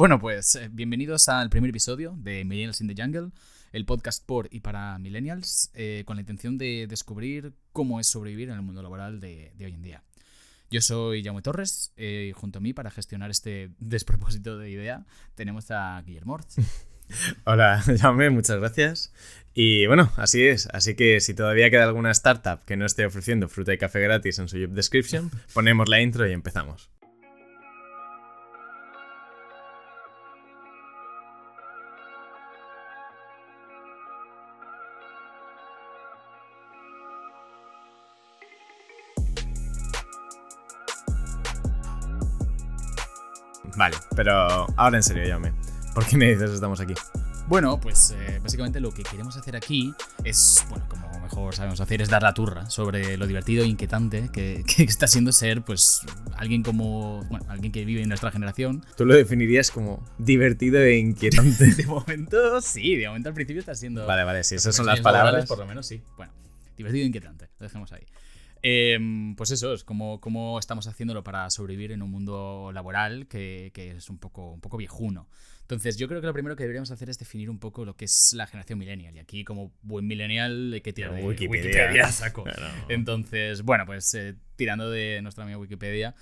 Bueno, pues eh, bienvenidos al primer episodio de Millennials in the Jungle, el podcast por y para millennials, eh, con la intención de descubrir cómo es sobrevivir en el mundo laboral de, hoy en día. Yo soy Jaume Torres eh, y junto a mí para gestionar este despropósito de idea tenemos a Guillermo Hola, Jaume, muchas gracias. Y bueno, así es. Así que si todavía queda alguna startup que no esté ofreciendo fruta y café gratis en su job description, ponemos la intro y empezamos. Pero ahora en serio, llame. ¿Por qué me dices estamos aquí? Bueno, pues eh, básicamente lo que queremos hacer aquí es, bueno, como mejor sabemos hacer, es dar la turra sobre lo divertido e inquietante que, está siendo ser, pues, alguien como, bueno, alguien que vive en nuestra generación. Tú lo definirías como divertido e inquietante. de momento, sí, de momento al principio está siendo... Vale, vale, sí, esas son las palabras. Por lo menos sí. Bueno, divertido e inquietante, lo dejemos ahí. Em, pues eso, es como, como, estamos haciéndolo para sobrevivir en un mundo laboral que, que, es un poco, un poco viejuno. Entonces, yo creo que lo primero que deberíamos hacer es definir un poco lo que es la generación millennial. Y aquí, como buen millennial, hay que tirar de Wikipedia, saco. Entonces, bueno, pues eh, tirando de nuestra amiga Wikipedia,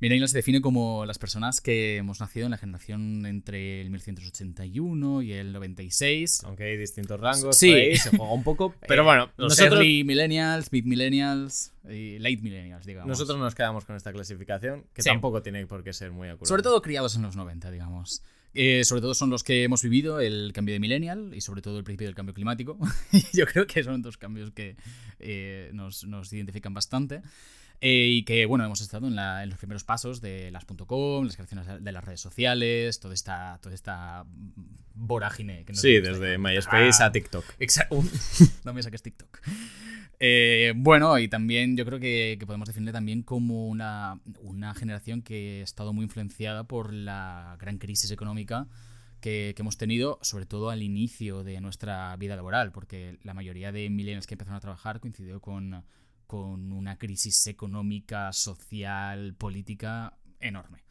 Millennials se define como las personas que hemos nacido en la generación entre el 1981 y el 96. Aunque hay distintos rangos, sí. se juega un poco. Pero bueno, nosotros. Early millennials, mid millennials y late millennials, digamos. Nosotros nos quedamos con esta clasificación, que tampoco tiene por qué ser muy acurada. Sobre todo criados en los 90, digamos. Eh, sobre todo son los que hemos vivido el cambio de millennial y sobre todo el principio del cambio climático. Yo creo que son dos cambios que eh, nos, nos identifican bastante. Eh, y que, bueno, hemos estado en, los primeros pasos de las.com, las creaciones de las redes sociales, toda esta, toda esta vorágine. Que sí, desde MySpace a TikTok. Exacto. no me saques TikTok. Eh, bueno, y también yo creo que, podemos definir también como una, una, generación que ha estado muy influenciada por la gran crisis económica que, que, hemos tenido, sobre todo al inicio de nuestra vida laboral, porque la mayoría de millennials que empezaron a trabajar coincidió con con una crisis económica, social, política enorme.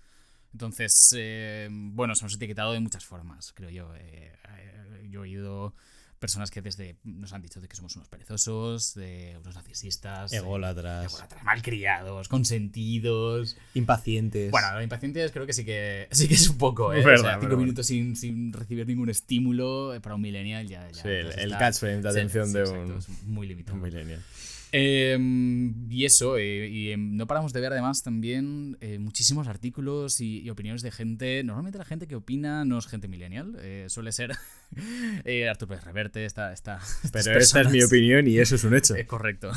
Entonces, eh, bueno, nos hemos etiquetado de muchas formas, creo yo. Eh, eh, yo he oído personas que desde nos han dicho de que somos unos perezosos, de unos narcisistas, ególatras, malcriados, consentidos, impacientes. Bueno, impacientes creo que sí que sí que es un poco, ¿eh? o sea, cinco minutos sin, sin, recibir ningún estímulo para un millennial ya, ya sí, el, catchframe de atención de un, muy limitado. Un millennial. Em, y eso, eh, y em, no paramos de ver además también eh, muchísimos artículos y, opiniones de gente. Normalmente la gente que opina no es gente millennial, eh, suele ser Arturo Pérez Reverte, esta, esta, Pero esta es mi opinión y eso es un hecho. correcto.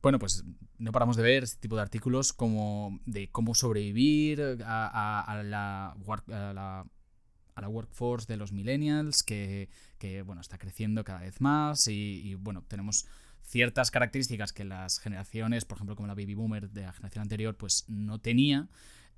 Bueno, pues no paramos de ver este tipo de artículos como de cómo sobrevivir a, la, a la workforce de los millennials, que, que, bueno, está creciendo cada vez más y, y bueno, tenemos ciertas características que las generaciones, por ejemplo, como la baby boomer de la generación anterior, pues no tenía.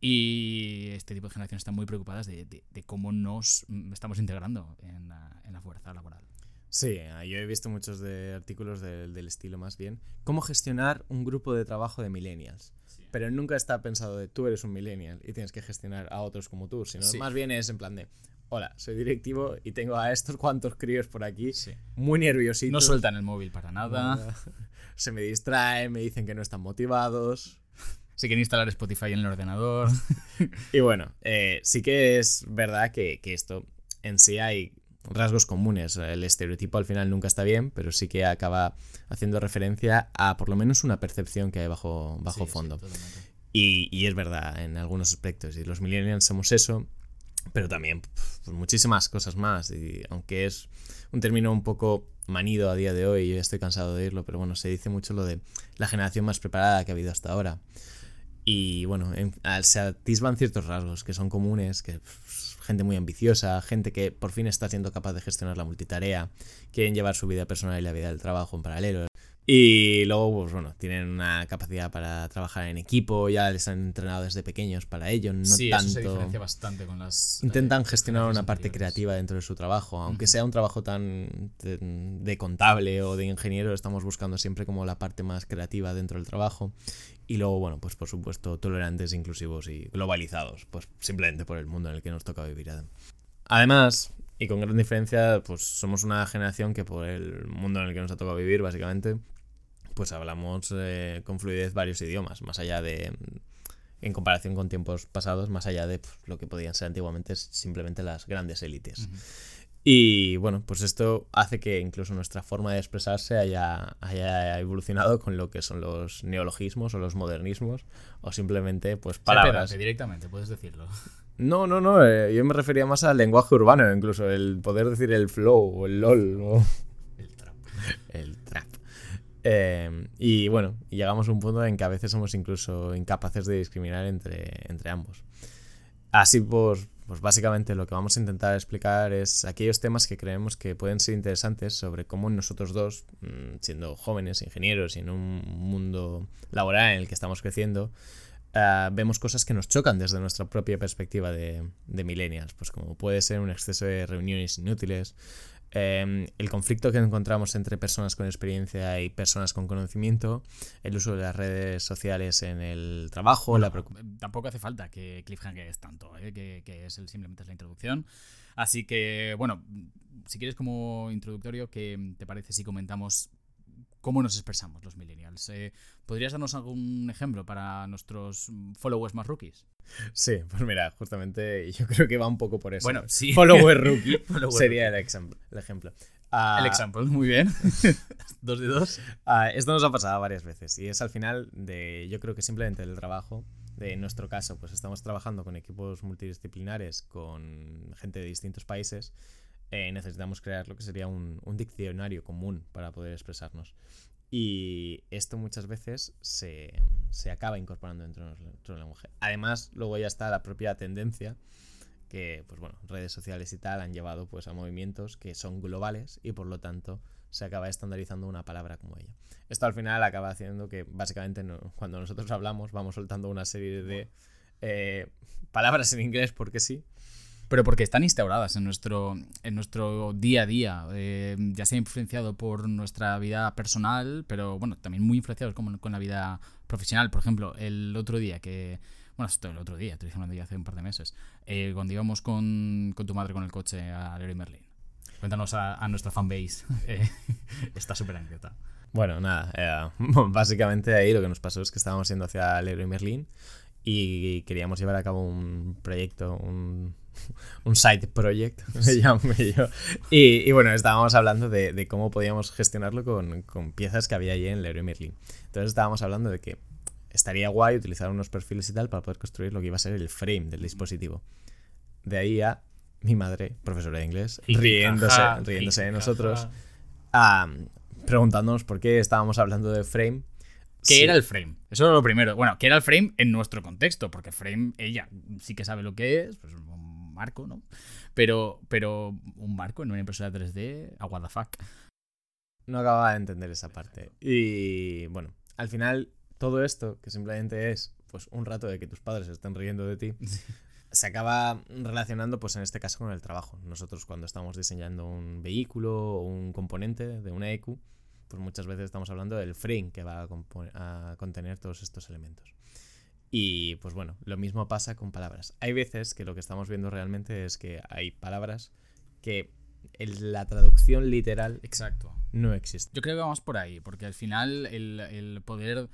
Y este tipo de generaciones están muy preocupadas de, cómo nos estamos integrando en la, fuerza laboral. Sí, yo he visto muchos de artículos del estilo más bien. ¿Cómo gestionar un grupo de trabajo de millennials? Pero nunca está pensado de tú eres un millennial y tienes que gestionar a otros como tú, sino más bien es en plan de hola, soy directivo y tengo a estos cuantos críos por aquí, muy nerviositos. No sueltan el móvil para nada. Se me distraen, me dicen que no están motivados. Se quieren instalar Spotify en el ordenador. y bueno, eh, sí que es verdad que, esto en sí hay rasgos comunes. El estereotipo al final nunca está bien, pero sí que acaba haciendo referencia a por lo menos una percepción que hay bajo, bajo fondo. y, y, es verdad en algunos aspectos. Y los millennials somos eso pero también muchísimas cosas más. Y aunque es un término un poco manido a día de hoy, yo estoy cansado de oírlo, pero bueno, se dice mucho lo de la generación más preparada que ha habido hasta ahora. Y bueno, se atisban ciertos rasgos que son comunes, que gente muy ambiciosa, gente que por fin está siendo capaz de gestionar la multitarea, quieren llevar su vida personal y la vida del trabajo en paralelo. Y luego, pues bueno, tienen una capacidad para trabajar en equipo, ya les han entrenado desde pequeños para ello, no sí, tanto. Eso se diferencia bastante con las. Intentan eh, gestionar una parte anteriores. creativa dentro de su trabajo, aunque sea un trabajo tan de, de contable o de ingeniero, estamos buscando siempre como la parte más creativa dentro del trabajo. Y luego, bueno, pues por supuesto, tolerantes, inclusivos y globalizados, pues simplemente por el mundo en el que nos toca vivir. Además, y con gran diferencia, pues somos una generación que por el mundo en el que nos ha tocado vivir, básicamente, pues hablamos eh, con fluidez varios idiomas, más allá de, en comparación con tiempos pasados, más allá de pues, lo que podían ser antiguamente simplemente las grandes élites. Y bueno, pues esto hace que incluso nuestra forma de expresarse haya, haya evolucionado con lo que son los neologismos o los modernismos o simplemente pues palabras. Directamente, puedes decirlo. No, no, no, eh, yo me refería más al lenguaje urbano, incluso el poder decir el flow o el lol o El trap. el. Eh, y bueno, llegamos a un punto en que a veces somos incluso incapaces de discriminar entre, entre ambos. Así pues, pues básicamente lo que vamos a intentar explicar es aquellos temas que creemos que pueden ser interesantes sobre cómo nosotros dos, mm, siendo jóvenes, ingenieros y en un mundo laboral en el que estamos creciendo, ah, vemos cosas que nos chocan desde nuestra propia perspectiva de, de millennials, pues como puede ser un exceso de reuniones inútiles, eh, el conflicto que encontramos entre personas con experiencia y personas con conocimiento, el uso de las redes sociales en el trabajo, la Bueno, preocupación. eh, tampoco hace falta que Cliffhanger es tanto, ¿eh? que, que es el, simplemente es la introducción. Así que, bueno, si quieres como introductorio, ¿qué te parece si comentamos cómo nos expresamos los millennials? Eh, ¿Podrías darnos algún ejemplo para nuestros mm, followers más rookies? Sí, pues mira, justamente yo creo que va un poco por eso. Bueno, sí. follower rookie Follower sería el, exam- el ejemplo. Ah, El ejemplo, muy bien. dos de dos. ah, esto nos ha pasado varias veces y es al final de, yo creo que simplemente el trabajo. De, en nuestro caso, pues estamos trabajando con equipos multidisciplinares, con gente de distintos países. Eh, necesitamos crear lo que sería un, un diccionario común para poder expresarnos. Y esto muchas veces se, se acaba incorporando dentro de nuestro lenguaje. Además, luego ya está la propia tendencia que, pues bueno, redes sociales y tal han llevado pues a movimientos que son globales y por lo tanto se acaba estandarizando una palabra como ella. Esto al final acaba haciendo que básicamente no- cuando nosotros hablamos vamos soltando una serie de eh, palabras en inglés porque sí. Pero porque están instauradas en nuestro, en nuestro día a día. eh, ya sea influenciado por nuestra vida personal, pero bueno, también muy influenciados con, con la vida profesional. Por ejemplo, el otro día que. Bueno, esto el otro día, estoy hablando ya hace un par de meses. eh, cuando íbamos con, con tu madre con el coche a Leroy Merlin. Cuéntanos a, a nuestra fanbase eh, esta súper anécdota. Bueno, nada, eh, básicamente ahí lo que nos pasó es que estábamos yendo hacia Leroy Merlin y queríamos llevar a cabo un proyecto, un, un side project, me llamo yo. Y, y bueno, estábamos hablando de, de cómo podíamos gestionarlo con, con piezas que había allí en Leroy Merlin. Entonces estábamos hablando de que estaría guay utilizar unos perfiles y tal para poder construir lo que iba a ser el frame del dispositivo. De ahí a mi madre, profesora de inglés, riéndose, riéndose de nosotros, preguntándonos por qué estábamos hablando de frame. ¿Qué Sí. era el frame? Eso era lo primero. Bueno, ¿qué era el frame en nuestro contexto? Porque frame, ella sí que sabe lo que es, pues marco, ¿no? Pero, pero un marco en una impresora 3D, a what the fuck. No acababa de entender esa parte. Y bueno, al final todo esto, que simplemente es pues un rato de que tus padres estén riendo de ti, se acaba relacionando pues en este caso con el trabajo. Nosotros cuando estamos diseñando un vehículo o un componente de una EQ, pues muchas veces estamos hablando del frame que va a contener todos estos elementos. Y pues bueno, lo mismo pasa con palabras. Hay veces que lo que estamos viendo realmente es que hay palabras que en la traducción literal Exacto. no existe. Yo creo que vamos por ahí, porque al final el, el poder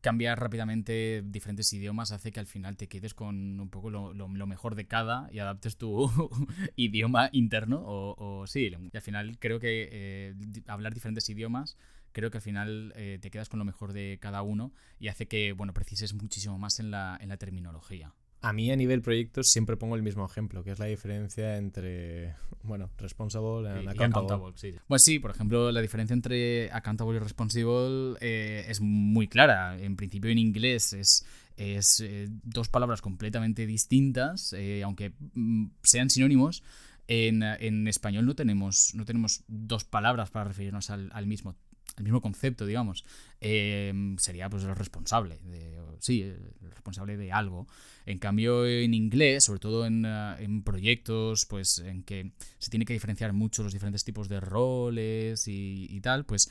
cambiar rápidamente diferentes idiomas hace que al final te quedes con un poco lo, lo- lo mejor de cada y adaptes tu idioma interno o, o sí. Y al final creo que eh, hablar diferentes idiomas, creo que al final eh, te quedas con lo mejor de cada uno y hace que, bueno, precises muchísimo más en la, en la terminología. A mí a nivel proyectos siempre pongo el mismo ejemplo, que es la diferencia entre, bueno, responsible and Y- y accountable. accountable, sí. Pues sí, por ejemplo, la diferencia entre accountable y responsible eh, es muy clara. En principio, en inglés es, es eh, dos palabras completamente distintas, eh, aunque mm, sean sinónimos. En, en español no tenemos, no tenemos dos palabras para referirnos al, al mismo el mismo concepto, digamos, em, sería pues el responsable, de, sí, el responsable de algo. En cambio, en inglés, sobre todo en, en, proyectos, pues en que se tiene que diferenciar mucho los diferentes tipos de roles y, y tal, pues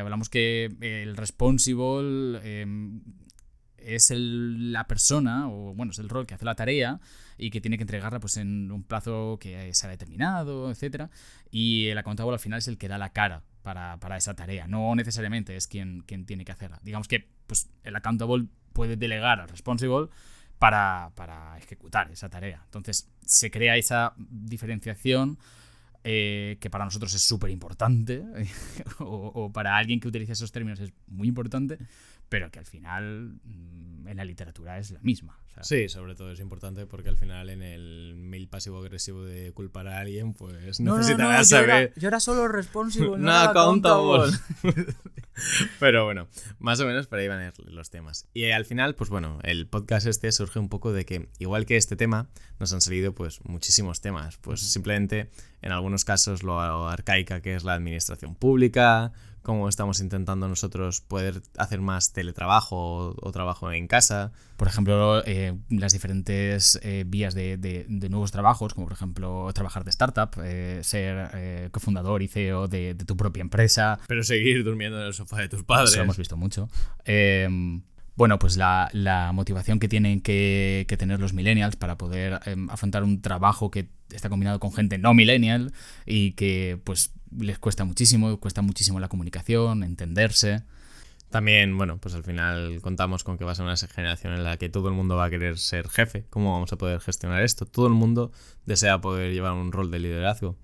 hablamos que el responsible em, es la persona, o bueno, es el rol que hace la tarea y que tiene que entregarla pues en un plazo que se ha determinado, etc. Y el accountable al final es el que da la cara para, esa tarea, no necesariamente es quien, quien tiene que hacerla. Digamos que pues, el accountable puede delegar al responsible para, ejecutar esa tarea. Entonces se crea esa diferenciación eh, que para nosotros es súper importante, o, o, para alguien que utiliza esos términos es muy importante, pero que al final mm, en la literatura es la misma. sí, sobre todo es importante porque al final en el mail pasivo-agresivo de culpar a alguien, pues no, necesitarás saber. Yo era, solo responsible, no, accountable. pero bueno, más o menos por ahí van a ir los temas. Y al final, pues bueno, el podcast este surge un poco de que, igual que este tema, nos han salido pues muchísimos temas. Pues simplemente, en algunos casos, lo arcaica que es la administración pública cómo estamos intentando nosotros poder hacer más teletrabajo o, trabajo en casa. Por ejemplo, eh, las diferentes eh, vías de, nuevos trabajos, como por ejemplo trabajar de startup, eh, ser cofundador y CEO de, tu propia empresa. Pero seguir durmiendo en el sofá de tus padres. Eso lo hemos visto mucho. bueno, pues la, motivación que tienen que, tener los millennials para poder afrontar un trabajo que está combinado con gente no millennial y que pues les cuesta muchísimo, cuesta muchísimo la comunicación, entenderse. También, bueno, pues al final contamos con que va a ser una generación en la que todo el mundo va a querer ser jefe. ¿Cómo vamos a poder gestionar esto? Todo el mundo desea poder llevar un rol de liderazgo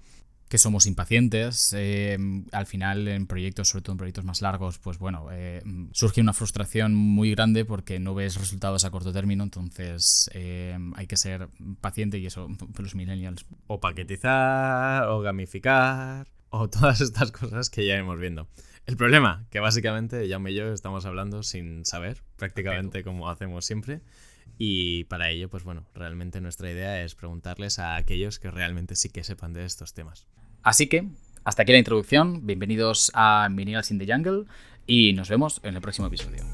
que somos impacientes. Eh, al final, en proyectos, sobre todo en proyectos más largos, pues bueno, eh, surge una frustración muy grande porque no ves resultados a corto término, entonces eh, hay que ser paciente y eso, los millennials. O paquetizar, o gamificar, o todas estas cosas que ya hemos viendo. El problema, que básicamente ya y yo estamos hablando sin saber, prácticamente como hacemos siempre. Y para ello, pues bueno, realmente nuestra idea es preguntarles a aquellos que realmente sí que sepan de estos temas. Así que, hasta aquí la introducción. Bienvenidos a Millennials in the Jungle y nos vemos en el próximo episodio.